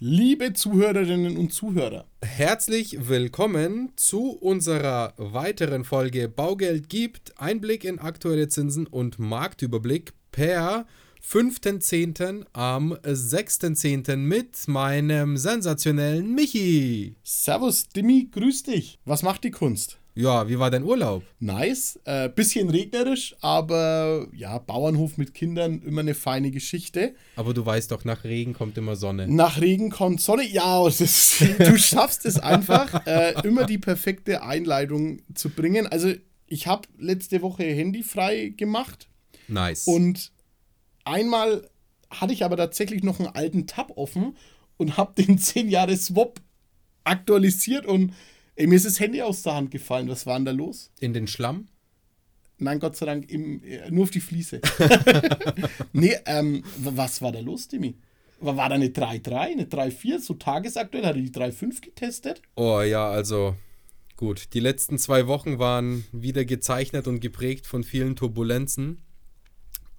Liebe Zuhörerinnen und Zuhörer, Herzlich willkommen zu unserer weiteren Folge Baugeld gibt Einblick in aktuelle Zinsen und Marktüberblick per 5.10. am 6.10. mit meinem sensationellen Michi. Servus Dimi, grüß dich. Was macht die Kunst? Ja, wie war dein Urlaub? Nice, äh, bisschen regnerisch, aber ja, Bauernhof mit Kindern, immer eine feine Geschichte. Aber du weißt doch, nach Regen kommt immer Sonne. Nach Regen kommt Sonne. Ja, ist, du schaffst es einfach, äh, immer die perfekte Einleitung zu bringen. Also, ich habe letzte Woche Handy frei gemacht Nice. und einmal hatte ich aber tatsächlich noch einen alten Tab offen und habe den 10 Jahre Swap aktualisiert und ey, mir ist das Handy aus der Hand gefallen. Was war denn da los? in den Schlamm? Nein, Gott sei Dank im, äh, nur auf die Fliese. nee, ähm, was war da los, Dimi? War, war da eine 3.3, eine 3.4, so tagesaktuell? Hat er die 3.5 getestet? Oh ja, also gut. Die letzten zwei Wochen waren wieder gezeichnet und geprägt von vielen Turbulenzen.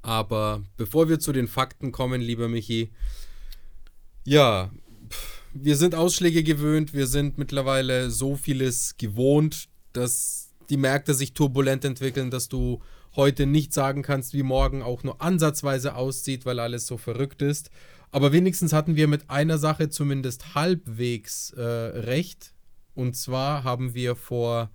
Aber bevor wir zu den Fakten kommen, lieber Michi, ja, pff, wir sind Ausschläge gewöhnt, wir sind mittlerweile so vieles gewohnt, dass die Märkte sich turbulent entwickeln, dass du heute nicht sagen kannst, wie morgen auch nur ansatzweise aussieht, weil alles so verrückt ist. Aber wenigstens hatten wir mit einer Sache zumindest halbwegs äh, recht. Und zwar haben wir vor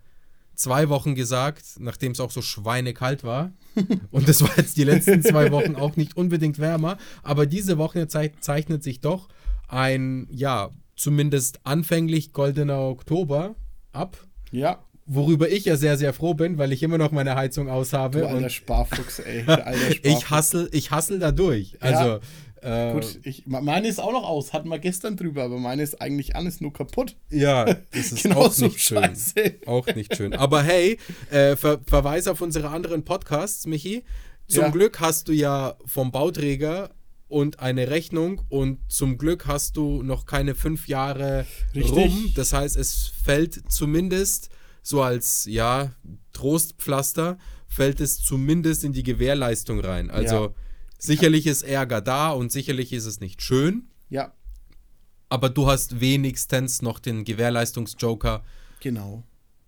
zwei Wochen gesagt, nachdem es auch so schweinekalt war, und es war jetzt die letzten zwei Wochen auch nicht unbedingt wärmer, aber diese Woche zei zeichnet sich doch ein, ja, zumindest anfänglich goldener Oktober ab, Ja. worüber ich ja sehr, sehr froh bin, weil ich immer noch meine Heizung aushabe. Du alter Sparfuchs, ey. Alter Sparfuchs. ich hassel, ich hassel da durch. Also, äh, Gut, ich, me- meine ist auch noch aus, hatten wir gestern drüber, aber meine ist eigentlich an, ist nur kaputt. ja, das ist Genau auch so nicht schön. scheiße. Auch nicht schön. Aber hey, äh, Ver Verweis auf unsere anderen Podcasts, Michi. Zum Ja. Glück hast du ja vom Bauträger und eine Rechnung und zum Glück hast du noch keine fünf Jahre Richtig. rum. Das heißt, es fällt zumindest so als ja Trostpflaster fällt es zumindest in die Gewährleistung rein. Also Ja. sicherlich ist Ärger da und sicherlich ist es nicht schön, Ja, aber du hast wenigstens noch den Gewährleistungsjoker genau.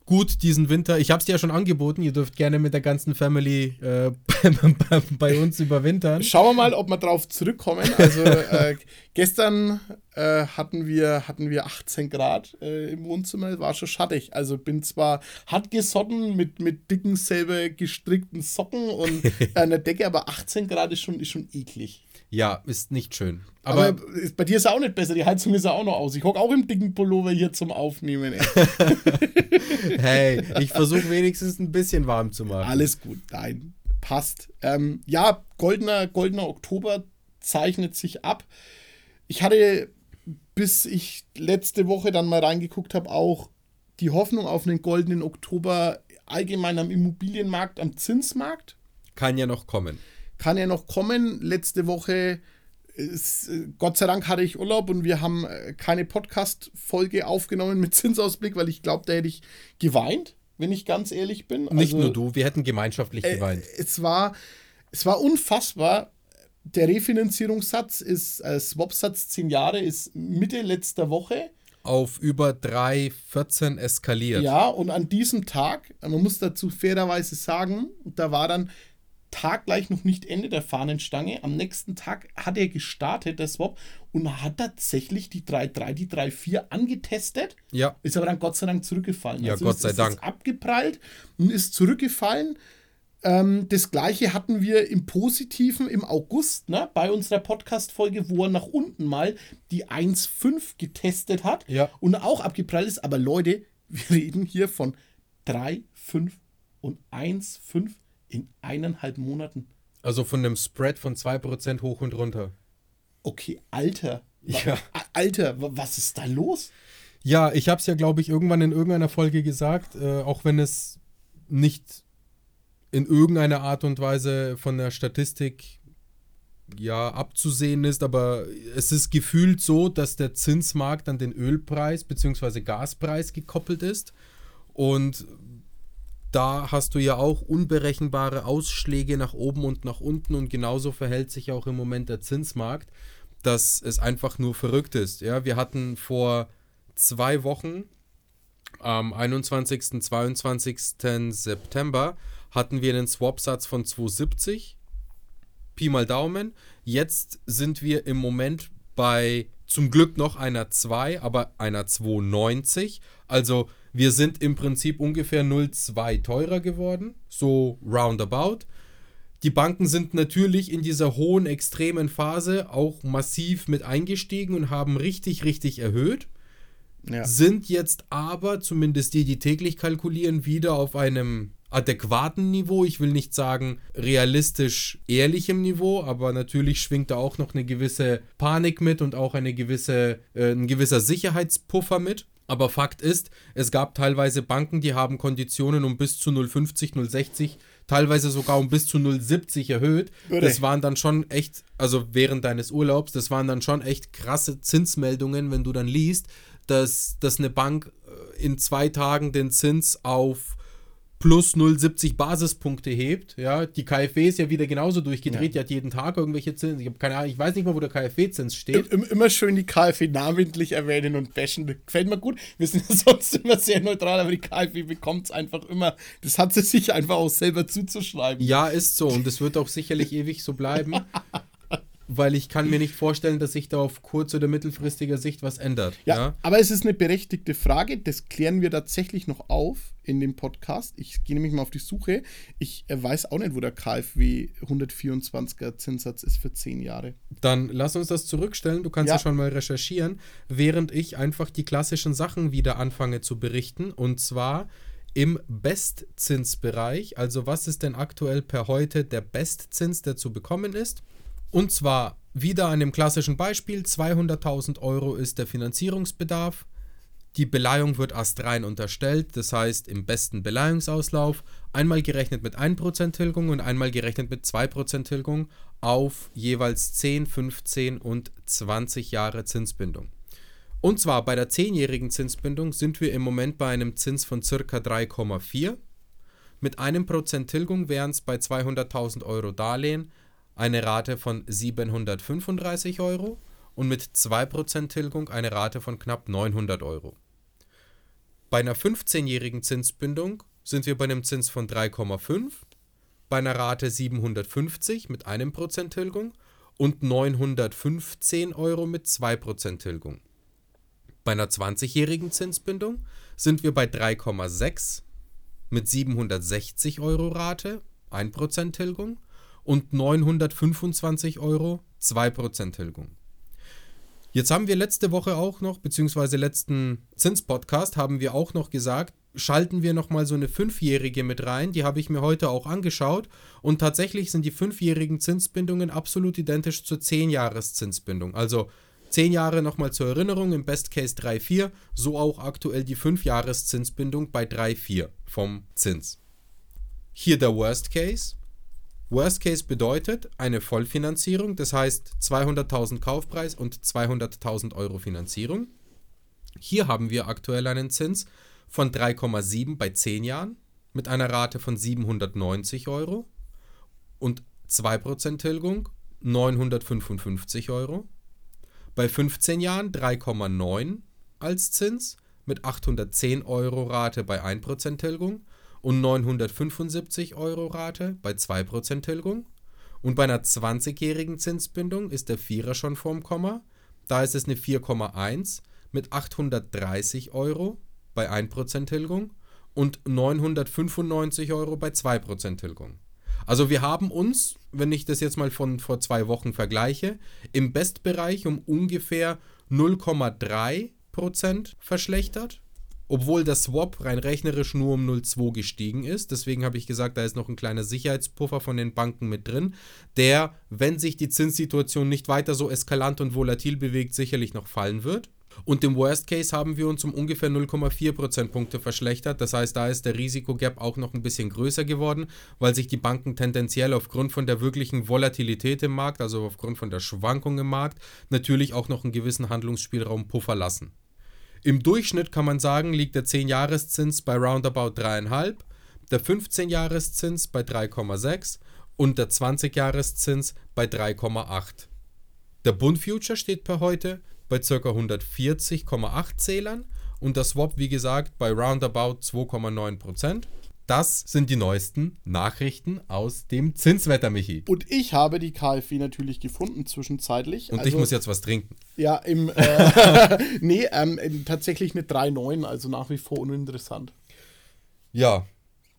Gut diesen Winter. Ich habe es dir ja schon angeboten. Ihr dürft gerne mit der ganzen Family äh, bei uns überwintern. Schauen wir mal, ob wir drauf zurückkommen. Also äh, gestern äh, hatten, wir, hatten wir 18 Grad äh, im Wohnzimmer, war schon schattig. Also bin zwar hart gesotten mit, mit dicken, selber gestrickten Socken und einer Decke, aber 18 Grad ist schon, ist schon eklig. Ja, ist nicht schön. Aber, Aber, bei dir ist es auch nicht besser, die Heizung ist ja auch noch aus. Ich hocke auch im dicken Pullover hier zum Aufnehmen. Ey. hey, ich versuche wenigstens ein bisschen warm zu machen. Alles gut, nein, passt. Ähm, ja, goldener, goldener Oktober zeichnet sich ab. Ich hatte, bis ich letzte Woche dann mal reingeguckt habe, auch die Hoffnung auf einen goldenen Oktober allgemein am Immobilienmarkt, am Zinsmarkt. Kann ja noch kommen. Kann ja noch kommen. Letzte Woche, ist, äh, Gott sei Dank hatte ich Urlaub und wir haben äh, keine Podcast-Folge aufgenommen mit Zinsausblick, weil ich glaube, da hätte ich geweint, wenn ich ganz ehrlich bin. Nicht Also- nur du, wir hätten gemeinschaftlich äh, geweint. es war, es war unfassbar. Der Refinanzierungssatz ist, äh, Swap-Satz 10 Jahre ist Mitte letzter Woche. Auf über 3,14 eskaliert. Ja, und an diesem Tag, man muss dazu fairerweise sagen, da war dann taggleich noch nicht Ende der Fahnenstange. Am nächsten Tag hat er gestartet, der Swap, und hat tatsächlich die 3.3, die 3.4 angetestet. Ja. Ist aber dann Gott sei Dank zurückgefallen. Ja, Also Gott sei ist Dank. jetzt abgeprallt und ist zurückgefallen. Ähm, das gleiche hatten wir im Positiven im August, ne, bei unserer Podcast-Folge, wo er nach unten mal die 1,5 getestet hat Ja. und auch abgeprallt ist. Aber Leute, wir reden hier von 3, 5 und 1,5 in eineinhalb Monaten. Also von einem Spread von 2% hoch und runter. Okay, Alter. Ja. Alter, wa- was ist da los? Ja, ich habe es ja, glaube ich, irgendwann in irgendeiner Folge gesagt, äh, auch wenn es nicht in irgendeiner Art und Weise von der Statistik ja abzusehen ist, aber es ist gefühlt so, dass der Zinsmarkt an den Ölpreis bzw. Gaspreis gekoppelt ist und da hast du ja auch unberechenbare Ausschläge nach oben und nach unten und genauso verhält sich auch im Moment der Zinsmarkt. dass es einfach nur verrückt ist. Ja, wir hatten vor zwei Wochen, am 21. 22. September, hatten wir einen Swap-Satz von 270. Pi mal Daumen. Jetzt sind wir im Moment bei zum Glück noch einer 2, aber einer 290. Also wir sind im Prinzip ungefähr 0,2 teurer geworden, so roundabout. Die Banken sind natürlich in dieser hohen, extremen Phase auch massiv mit eingestiegen und haben richtig, richtig erhöht. Ja. Sind jetzt aber, zumindest die, die täglich kalkulieren, wieder auf einem adäquaten Niveau. Ich will nicht sagen realistisch ehrlichem Niveau, aber natürlich schwingt da auch noch eine gewisse Panik mit und auch eine gewisse, äh, ein gewisser Sicherheitspuffer mit. Aber Fakt ist, es gab teilweise Banken, die haben Konditionen um bis zu 0,50, 0,60, teilweise sogar um bis zu 0,70 erhöht. Das waren dann schon echt, also während deines Urlaubs, das waren dann schon echt krasse Zinsmeldungen, wenn du dann liest, dass, dass eine Bank äh, in zwei Tagen den Zins auf plus 0,70 Basispunkte hebt. Ja, die KfW ist ja wieder genauso durchgedreht, ja. die hat jeden Tag irgendwelche Zinsen. Ich habe keine Ahnung, ich weiß nicht mal, wo der KfW-Zins steht. Immer schön die KfW namentlich erwähnen und bashen. Gefällt mir gut. Wir sind ja sonst immer sehr neutral, aber die KfW bekommt es einfach immer. Das hat sie sich einfach auch selber zuzuschreiben. Ja, ist so und es wird auch sicherlich ewig so bleiben. weil ich kann mir nicht vorstellen, dass sich da auf kurz- oder mittelfristiger Sicht was ändert. Ja, ja, aber es ist eine berechtigte Frage. Das klären wir tatsächlich noch auf in dem Podcast. Ich gehe nämlich mal auf die Suche. Ich äh, weiß auch nicht, wo der KfW 124er Zinssatz ist für 10 Jahre. Dann lass uns das zurückstellen. Du kannst ja. ja schon mal recherchieren, während ich einfach die klassischen Sachen wieder anfange zu berichten. Und zwar im Bestzinsbereich. Also was ist denn aktuell per heute der Bestzins, der zu bekommen ist? Und zwar wieder an dem klassischen Beispiel, 200.000 Euro ist der Finanzierungsbedarf. Die Beleihung wird astrein unterstellt, das heißt im besten Beleihungsauslauf einmal gerechnet mit 1% Tilgung und einmal gerechnet mit 2% Tilgung auf jeweils 10, 15 und 20 Jahre Zinsbindung. Und zwar bei der 10-jährigen Zinsbindung sind wir im Moment bei einem Zins von ca. 3,4. Mit einem Prozent Tilgung wären es bei 200.000 Euro Darlehen eine Rate von 735 Euro und mit 2% Tilgung eine Rate von knapp 900 Euro. Bei einer 15-jährigen Zinsbindung sind wir bei einem Zins von 3,5, bei einer Rate 750 mit einem Prozent Tilgung und 915 Euro mit 2% Tilgung. Bei einer 20-jährigen Zinsbindung sind wir bei 3,6 mit 760 Euro Rate, 1% Tilgung und 925 Euro 2% Tilgung. Jetzt haben wir letzte Woche auch noch, beziehungsweise letzten Zinspodcast, haben wir auch noch gesagt, schalten wir nochmal so eine fünfjährige mit rein. Die habe ich mir heute auch angeschaut. Und tatsächlich sind die fünfjährigen Zinsbindungen absolut identisch zur 10-Jahres-Zinsbindung. Also 10 Jahre nochmal zur Erinnerung, im Best Case 3,4, so auch aktuell die 5-Jahres-Zinsbindung bei 3,4 vom Zins. Hier der Worst Case. Worst Case bedeutet eine Vollfinanzierung, das heißt 200.000 Kaufpreis und 200.000 Euro Finanzierung. Hier haben wir aktuell einen Zins von 3,7 bei 10 Jahren mit einer Rate von 790 Euro und 2% Tilgung 955 Euro. Bei 15 Jahren 3,9 als Zins mit 810 Euro Rate bei 1% Tilgung und 975 Euro Rate bei 2% Tilgung. Und bei einer 20-jährigen Zinsbindung ist der Vierer schon vorm Komma. Da ist es eine 4,1 mit 830 Euro bei 1% Tilgung und 995 Euro bei 2% Tilgung. Also wir haben uns, wenn ich das jetzt mal von vor zwei Wochen vergleiche, im Bestbereich um ungefähr 0,3% verschlechtert obwohl der Swap rein rechnerisch nur um 0,2 gestiegen ist. Deswegen habe ich gesagt, da ist noch ein kleiner Sicherheitspuffer von den Banken mit drin, der, wenn sich die Zinssituation nicht weiter so eskalant und volatil bewegt, sicherlich noch fallen wird. Und im Worst Case haben wir uns um ungefähr 0,4 Prozentpunkte verschlechtert. Das heißt, da ist der Risikogap auch noch ein bisschen größer geworden, weil sich die Banken tendenziell aufgrund von der wirklichen Volatilität im Markt, also aufgrund von der Schwankung im Markt, natürlich auch noch einen gewissen Handlungsspielraum puffer lassen. Im Durchschnitt kann man sagen, liegt der 10-Jahreszins bei roundabout 3,5, der 15-Jahreszins bei 3,6 und der 20-Jahreszins bei 3,8. Der Bund Future steht per heute bei ca. 140,8 Zählern und der Swap, wie gesagt, bei roundabout 2,9%. Das sind die neuesten Nachrichten aus dem Zinswetter, Michi. Und ich habe die KfW natürlich gefunden zwischenzeitlich. Und also, ich muss jetzt was trinken. Ja, im äh, nee, ähm, tatsächlich eine 3,9, also nach wie vor uninteressant. Ja,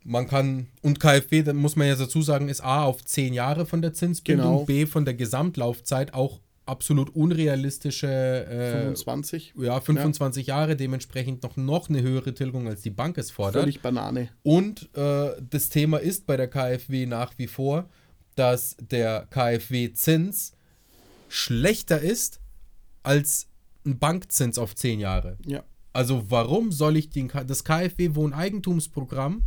man kann, und KfW, da muss man ja dazu sagen, ist A auf 10 Jahre von der Zinsbindung, genau. B von der Gesamtlaufzeit auch absolut unrealistische äh, 25. Ja, 25 ja. Jahre, dementsprechend noch, noch eine höhere Tilgung, als die Bank es fordert. Völlig Banane. Und äh, das Thema ist bei der KfW nach wie vor, dass der KfW-Zins schlechter ist als ein Bankzins auf 10 Jahre. Ja. Also warum soll ich den, das KfW-Wohneigentumsprogramm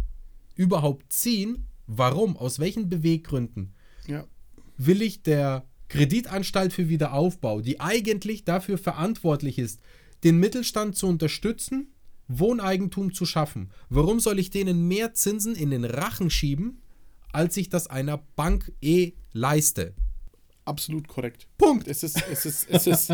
überhaupt ziehen? Warum? Aus welchen Beweggründen? Ja. Will ich der Kreditanstalt für Wiederaufbau, die eigentlich dafür verantwortlich ist, den Mittelstand zu unterstützen, Wohneigentum zu schaffen. Warum soll ich denen mehr Zinsen in den Rachen schieben, als ich das einer Bank eh leiste? Absolut korrekt. Punkt. Es ist, es ist, es ist,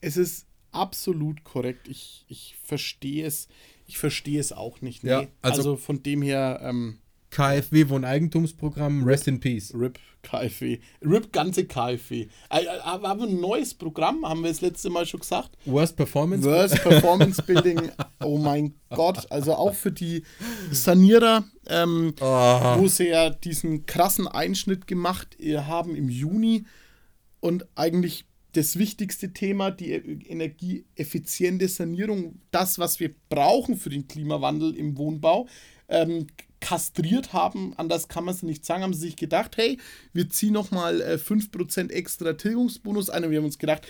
es ist absolut korrekt. Ich, ich verstehe es. Ich verstehe es auch nicht. Nee. Ja, also, also, von dem her. Ähm, KfW Wohneigentumsprogramm, Rest in Peace. RIP KfW. RIP ganze KfW. Aber ein neues Programm, haben wir das letzte Mal schon gesagt. Worst Performance Worst Performance Building. Oh mein Gott. Also auch für die Sanierer, ähm, oh. wo sie ja diesen krassen Einschnitt gemacht äh, haben im Juni und eigentlich das wichtigste Thema, die energieeffiziente Sanierung, das, was wir brauchen für den Klimawandel im Wohnbau, ähm, kastriert haben, anders kann man es nicht sagen, haben sie sich gedacht, hey, wir ziehen nochmal äh, 5% extra Tilgungsbonus ein und wir haben uns gedacht,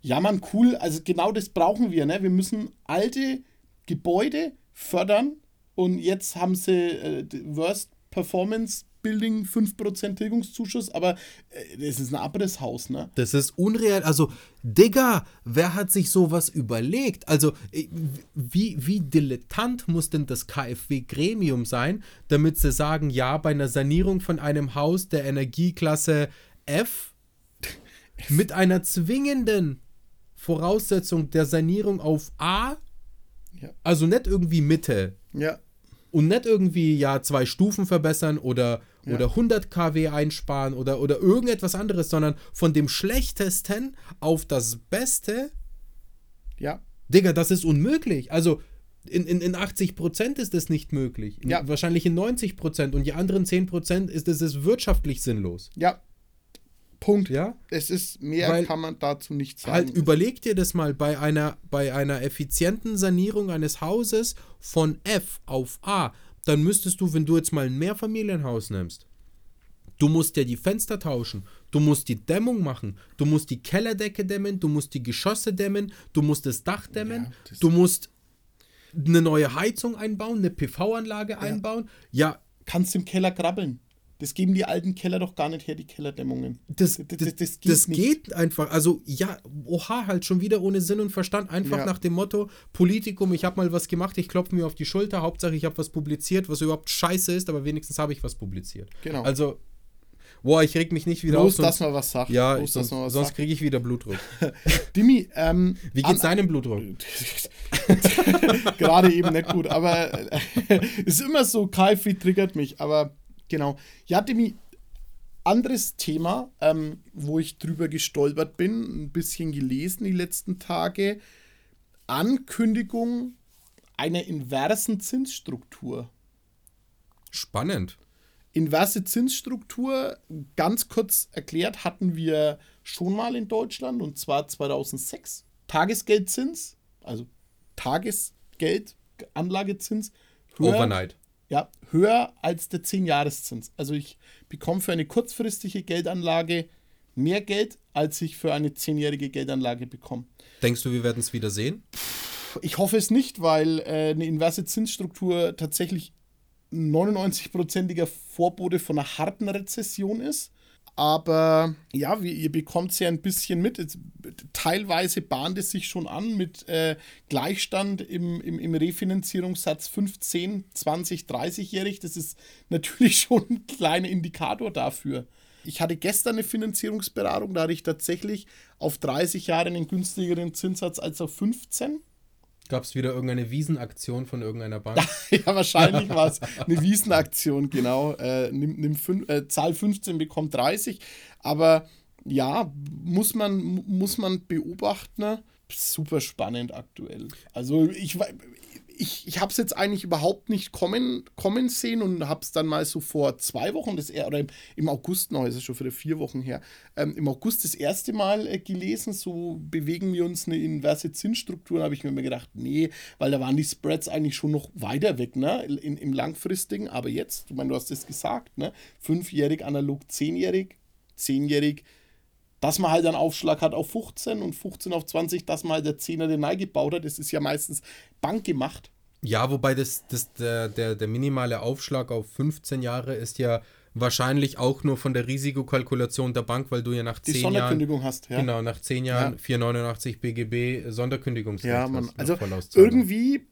ja man, cool, also genau das brauchen wir, ne? wir müssen alte Gebäude fördern und jetzt haben sie äh, Worst Performance Building 5% Tilgungszuschuss, aber äh, das ist ein Abrisshaus, ne? Das ist unreal. Also, Digga, wer hat sich sowas überlegt? Also, äh, wie, wie dilettant muss denn das KfW-Gremium sein, damit sie sagen, ja, bei einer Sanierung von einem Haus der Energieklasse F mit einer zwingenden Voraussetzung der Sanierung auf A, ja. also nicht irgendwie Mitte. Ja. Und nicht irgendwie, ja, zwei Stufen verbessern oder ja. oder 100 kW einsparen oder, oder irgendetwas anderes, sondern von dem Schlechtesten auf das Beste. Ja. Digga, das ist unmöglich. Also in, in, in 80 Prozent ist das nicht möglich. In, ja. Wahrscheinlich in 90 Prozent und die anderen 10 Prozent ist es wirtschaftlich sinnlos. Ja. Punkt. Ja. Es ist mehr Weil, kann man dazu nicht sagen. Halt, überleg dir das mal bei einer, bei einer effizienten Sanierung eines Hauses von F auf A dann müsstest du, wenn du jetzt mal ein Mehrfamilienhaus nimmst, du musst ja die Fenster tauschen, du musst die Dämmung machen, du musst die Kellerdecke dämmen, du musst die Geschosse dämmen, du musst das Dach dämmen, ja, du musst eine neue Heizung einbauen, eine PV-Anlage ja. einbauen. Ja. Kannst im Keller krabbeln. Das geben die alten Keller doch gar nicht her, die Kellerdämmungen. Das, das, das, das geht, das geht einfach. Also, ja, oha, halt schon wieder ohne Sinn und Verstand. Einfach ja. nach dem Motto: Politikum, ich habe mal was gemacht, ich klopfe mir auf die Schulter. Hauptsache, ich habe was publiziert, was überhaupt scheiße ist, aber wenigstens habe ich was publiziert. Genau. Also, boah, ich reg mich nicht wieder Bloß, auf. Bloß, dass man was sagt. Ja, Bloß, sonst, sonst kriege ich wieder Blutdruck. Dimi, ähm, Wie geht's deinem Blutdruck? Gerade eben nicht gut, aber ist immer so, KfW triggert mich, aber Genau. Ja, Demi, anderes Thema, ähm, wo ich drüber gestolpert bin, ein bisschen gelesen die letzten Tage. Ankündigung einer inversen Zinsstruktur. Spannend. Inverse Zinsstruktur, ganz kurz erklärt, hatten wir schon mal in Deutschland und zwar 2006. Tagesgeldzins, also Tagesgeld, Anlagezins. Höher, Overnight ja, höher als der 10-Jahreszins. Also ich bekomme für eine kurzfristige Geldanlage mehr Geld, als ich für eine 10-jährige Geldanlage bekomme. Denkst du, wir werden es wieder sehen? Ich hoffe es nicht, weil äh, eine inverse Zinsstruktur tatsächlich 99-prozentiger Vorbote von einer harten Rezession ist. Aber ja, wie, ihr bekommt es ja ein bisschen mit. Es, teilweise bahnt es sich schon an mit äh, Gleichstand im, im, im Refinanzierungssatz 15, 20, 30-jährig. Das ist natürlich schon ein kleiner Indikator dafür. Ich hatte gestern eine Finanzierungsberatung, da hatte ich tatsächlich auf 30 Jahre einen günstigeren Zinssatz als auf 15. Gab es wieder irgendeine Wiesenaktion von irgendeiner Bank? ja, wahrscheinlich war es eine Wiesenaktion, genau. Äh, nimm, nimm fün äh, Zahl 15 bekommt 30. Aber ja, muss man, muss man beobachten. Super spannend aktuell. Also ich, ich, ich habe es jetzt eigentlich überhaupt nicht kommen, kommen sehen und habe es dann mal so vor zwei Wochen, das, oder im, im August noch, ist es schon für vier Wochen her, ähm, im August das erste Mal äh, gelesen, so bewegen wir uns eine inverse Zinsstruktur, habe ich mir gedacht, nee, weil da waren die Spreads eigentlich schon noch weiter weg, ne, in, im langfristigen, aber jetzt, ich meine, du hast es gesagt, ne, fünfjährig analog, zehnjährig, zehnjährig, dass man halt einen Aufschlag hat auf 15 und 15 auf 20, dass man halt der 10er den Nei gebaut hat. Das ist ja meistens bankgemacht. Ja, wobei das, das, der, der, der minimale Aufschlag auf 15 Jahre ist ja wahrscheinlich auch nur von der Risikokalkulation der Bank, weil du ja nach 10 Die Sonderkündigung Jahren, hast, ja. Genau, nach 10 Jahren ja. 489 BGB Sonderkündigungsrecht ja, man, Also irgendwie,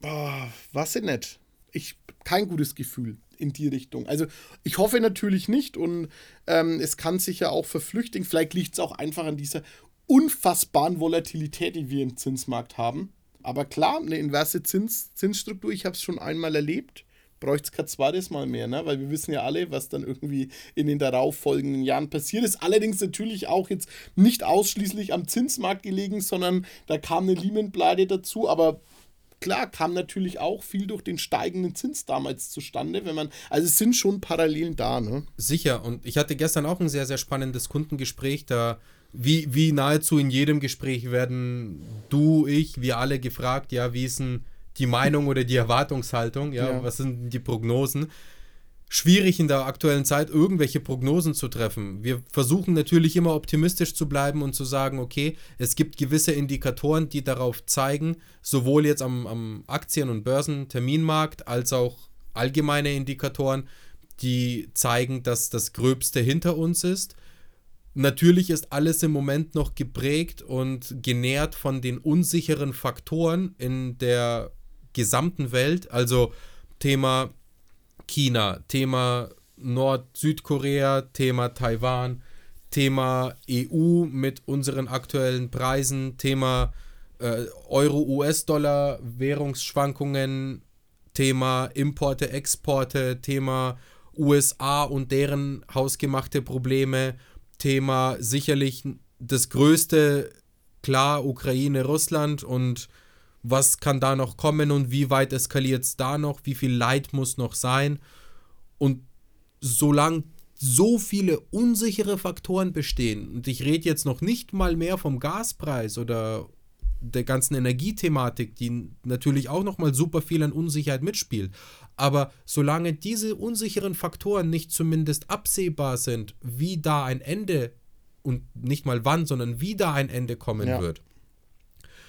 boah, was denn nicht. Ich, kein gutes Gefühl in die Richtung. Also ich hoffe natürlich nicht und ähm, es kann sich ja auch verflüchtigen. Vielleicht liegt es auch einfach an dieser unfassbaren Volatilität, die wir im Zinsmarkt haben. Aber klar, eine inverse Zins, Zinsstruktur, ich habe es schon einmal erlebt. Bräuchte es kein zweites Mal mehr, ne? weil wir wissen ja alle, was dann irgendwie in den darauffolgenden Jahren passiert ist. Allerdings natürlich auch jetzt nicht ausschließlich am Zinsmarkt gelegen, sondern da kam eine Lehman-Pleite dazu, aber klar, kam natürlich auch viel durch den steigenden Zins damals zustande, wenn man, also es sind schon Parallelen da, ne? Sicher, und ich hatte gestern auch ein sehr, sehr spannendes Kundengespräch, da wie, wie nahezu in jedem Gespräch werden du, ich, wir alle gefragt, ja, wie ist denn die Meinung oder die Erwartungshaltung, ja, ja. was sind die Prognosen? Schwierig in der aktuellen Zeit irgendwelche Prognosen zu treffen. Wir versuchen natürlich immer optimistisch zu bleiben und zu sagen, okay, es gibt gewisse Indikatoren, die darauf zeigen, sowohl jetzt am, am Aktien- und Börsenterminmarkt als auch allgemeine Indikatoren, die zeigen, dass das Gröbste hinter uns ist. Natürlich ist alles im Moment noch geprägt und genährt von den unsicheren Faktoren in der gesamten Welt, also Thema China, Thema Nord-Südkorea, Thema Taiwan, Thema EU mit unseren aktuellen Preisen, Thema äh, Euro-US-Dollar, Währungsschwankungen, Thema Importe, Exporte, Thema USA und deren hausgemachte Probleme, Thema sicherlich das größte, klar, Ukraine, Russland und was kann da noch kommen und wie weit eskaliert es da noch, wie viel Leid muss noch sein. Und solange so viele unsichere Faktoren bestehen, und ich rede jetzt noch nicht mal mehr vom Gaspreis oder der ganzen Energiethematik, die natürlich auch nochmal super viel an Unsicherheit mitspielt. Aber solange diese unsicheren Faktoren nicht zumindest absehbar sind, wie da ein Ende und nicht mal wann, sondern wie da ein Ende kommen ja. wird,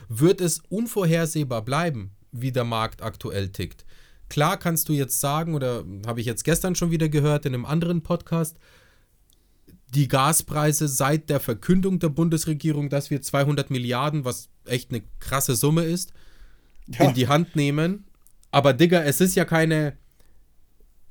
wird es unvorhersehbar bleiben, wie der Markt aktuell tickt. Klar kannst du jetzt sagen, oder habe ich jetzt gestern schon wieder gehört in einem anderen Podcast, die Gaspreise seit der Verkündung der Bundesregierung, dass wir 200 Milliarden, was echt eine krasse Summe ist, ja. in die Hand nehmen. Aber Digga, es ist ja keine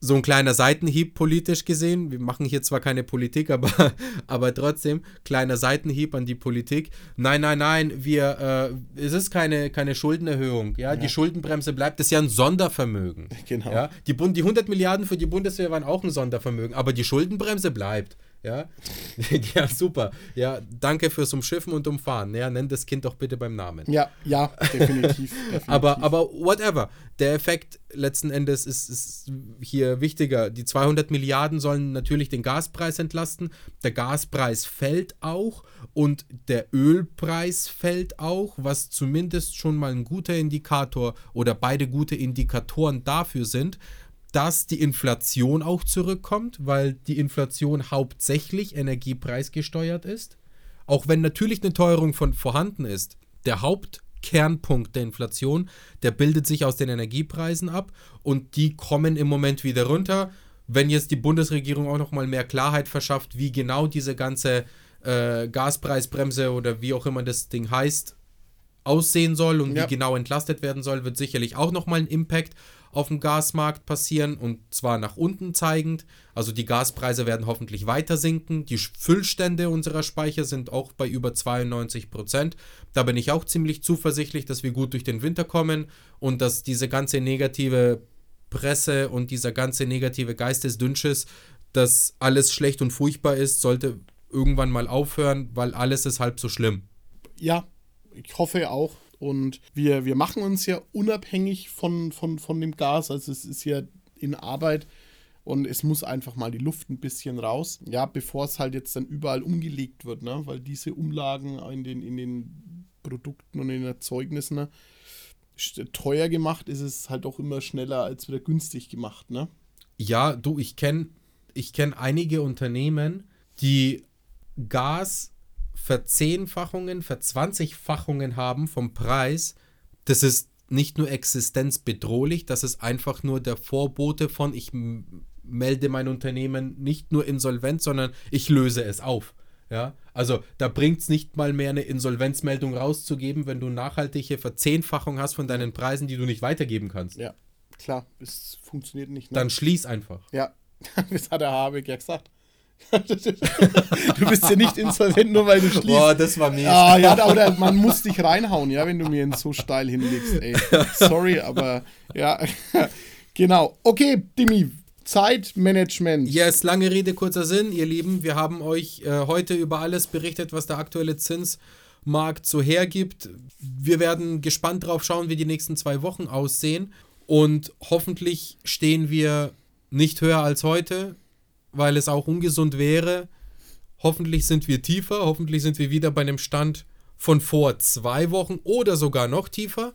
so ein kleiner Seitenhieb politisch gesehen. Wir machen hier zwar keine Politik, aber, aber trotzdem, kleiner Seitenhieb an die Politik. Nein, nein, nein, wir, äh, es ist keine, keine Schuldenerhöhung. Ja? ja? Die Schuldenbremse bleibt, das ist ja ein Sondervermögen. Genau. Ja? Die, die 100 Milliarden für die Bundeswehr waren auch ein Sondervermögen, aber die Schuldenbremse bleibt. Ja, ja, super. Ja, danke fürs Umschiffen und Umfahren. Ja, nenn das Kind doch bitte beim Namen. Ja, ja, definitiv. definitiv. aber, aber whatever. Der Effekt letzten Endes ist, ist hier wichtiger. Die 200 Milliarden sollen natürlich den Gaspreis entlasten. Der Gaspreis fällt auch und der Ölpreis fällt auch, was zumindest schon mal ein guter Indikator oder beide gute Indikatoren dafür sind, dass die Inflation auch zurückkommt, weil die Inflation hauptsächlich energiepreisgesteuert ist. Auch wenn natürlich eine Teuerung von vorhanden ist, der Hauptkernpunkt der Inflation, der bildet sich aus den Energiepreisen ab und die kommen im Moment wieder runter. Wenn jetzt die Bundesregierung auch noch mal mehr Klarheit verschafft, wie genau diese ganze äh, Gaspreisbremse oder wie auch immer das Ding heißt, aussehen soll und ja. wie genau entlastet werden soll, wird sicherlich auch noch mal einen Impact auf dem Gasmarkt passieren und zwar nach unten zeigend. Also die Gaspreise werden hoffentlich weiter sinken. Die Füllstände unserer Speicher sind auch bei über 92 Prozent. Da bin ich auch ziemlich zuversichtlich, dass wir gut durch den Winter kommen und dass diese ganze negative Presse und dieser ganze negative Geistesdünnschiss, dass alles schlecht und furchtbar ist, sollte irgendwann mal aufhören, weil alles ist halb so schlimm. Ja, ich hoffe auch. Und wir, wir machen uns ja unabhängig von, von, von dem Gas. Also es ist ja in Arbeit und es muss einfach mal die Luft ein bisschen raus. Ja, bevor es halt jetzt dann überall umgelegt wird, ne? Weil diese Umlagen in den, in den Produkten und in den Erzeugnissen ne? teuer gemacht, ist es halt auch immer schneller als wieder günstig gemacht, ne? Ja, du, ich kenne ich kenn einige Unternehmen, die Gas Verzehnfachungen, Verzwanzigfachungen haben vom Preis, das ist nicht nur existenzbedrohlich, das ist einfach nur der Vorbote von, ich melde mein Unternehmen nicht nur insolvent, sondern ich löse es auf. Ja, also da bringt es nicht mal mehr eine Insolvenzmeldung rauszugeben, wenn du nachhaltige Verzehnfachung hast von deinen Preisen, die du nicht weitergeben kannst. Ja, klar, es funktioniert nicht. Ne? Dann schließ einfach. Ja, das hat der Habeck ja gesagt. Du bist ja nicht insolvent, nur weil du schließt. Boah, das war mies. Ah, ja, aber man muss dich reinhauen, ja, wenn du mir ihn so steil hinlegst, ey. Sorry, aber ja. genau. Okay, Dimi, Zeitmanagement. Yes, lange Rede, kurzer Sinn, ihr Lieben. Wir haben euch äh, heute über alles berichtet, was der aktuelle Zinsmarkt so hergibt. Wir werden gespannt drauf schauen, wie die nächsten zwei Wochen aussehen. Und hoffentlich stehen wir nicht höher als heute weil es auch ungesund wäre. Hoffentlich sind wir tiefer, hoffentlich sind wir wieder bei einem Stand von vor zwei Wochen oder sogar noch tiefer.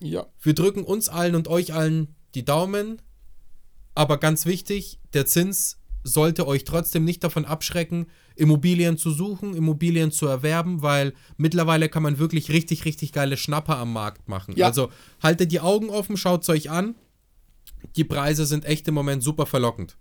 Ja. Wir drücken uns allen und euch allen die Daumen. Aber ganz wichtig, der Zins sollte euch trotzdem nicht davon abschrecken, Immobilien zu suchen, Immobilien zu erwerben, weil mittlerweile kann man wirklich richtig, richtig geile Schnapper am Markt machen. Ja. Also haltet die Augen offen, schaut es euch an. Die Preise sind echt im Moment super verlockend.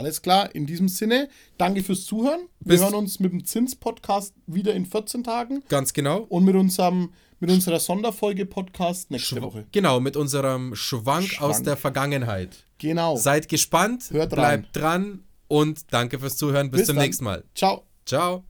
Alles klar, in diesem Sinne, danke fürs Zuhören. Wir Bis hören uns mit dem Zins-Podcast wieder in 14 Tagen. Ganz genau. Und mit unserem mit unserer Sonderfolge-Podcast nächste Schw Woche. Genau, mit unserem Schwank, Schwank, aus der Vergangenheit. Genau. Seid gespannt, Hört bleibt rein. dran und danke fürs Zuhören. Bis, Bis zum dann. nächsten Mal. Ciao. Ciao.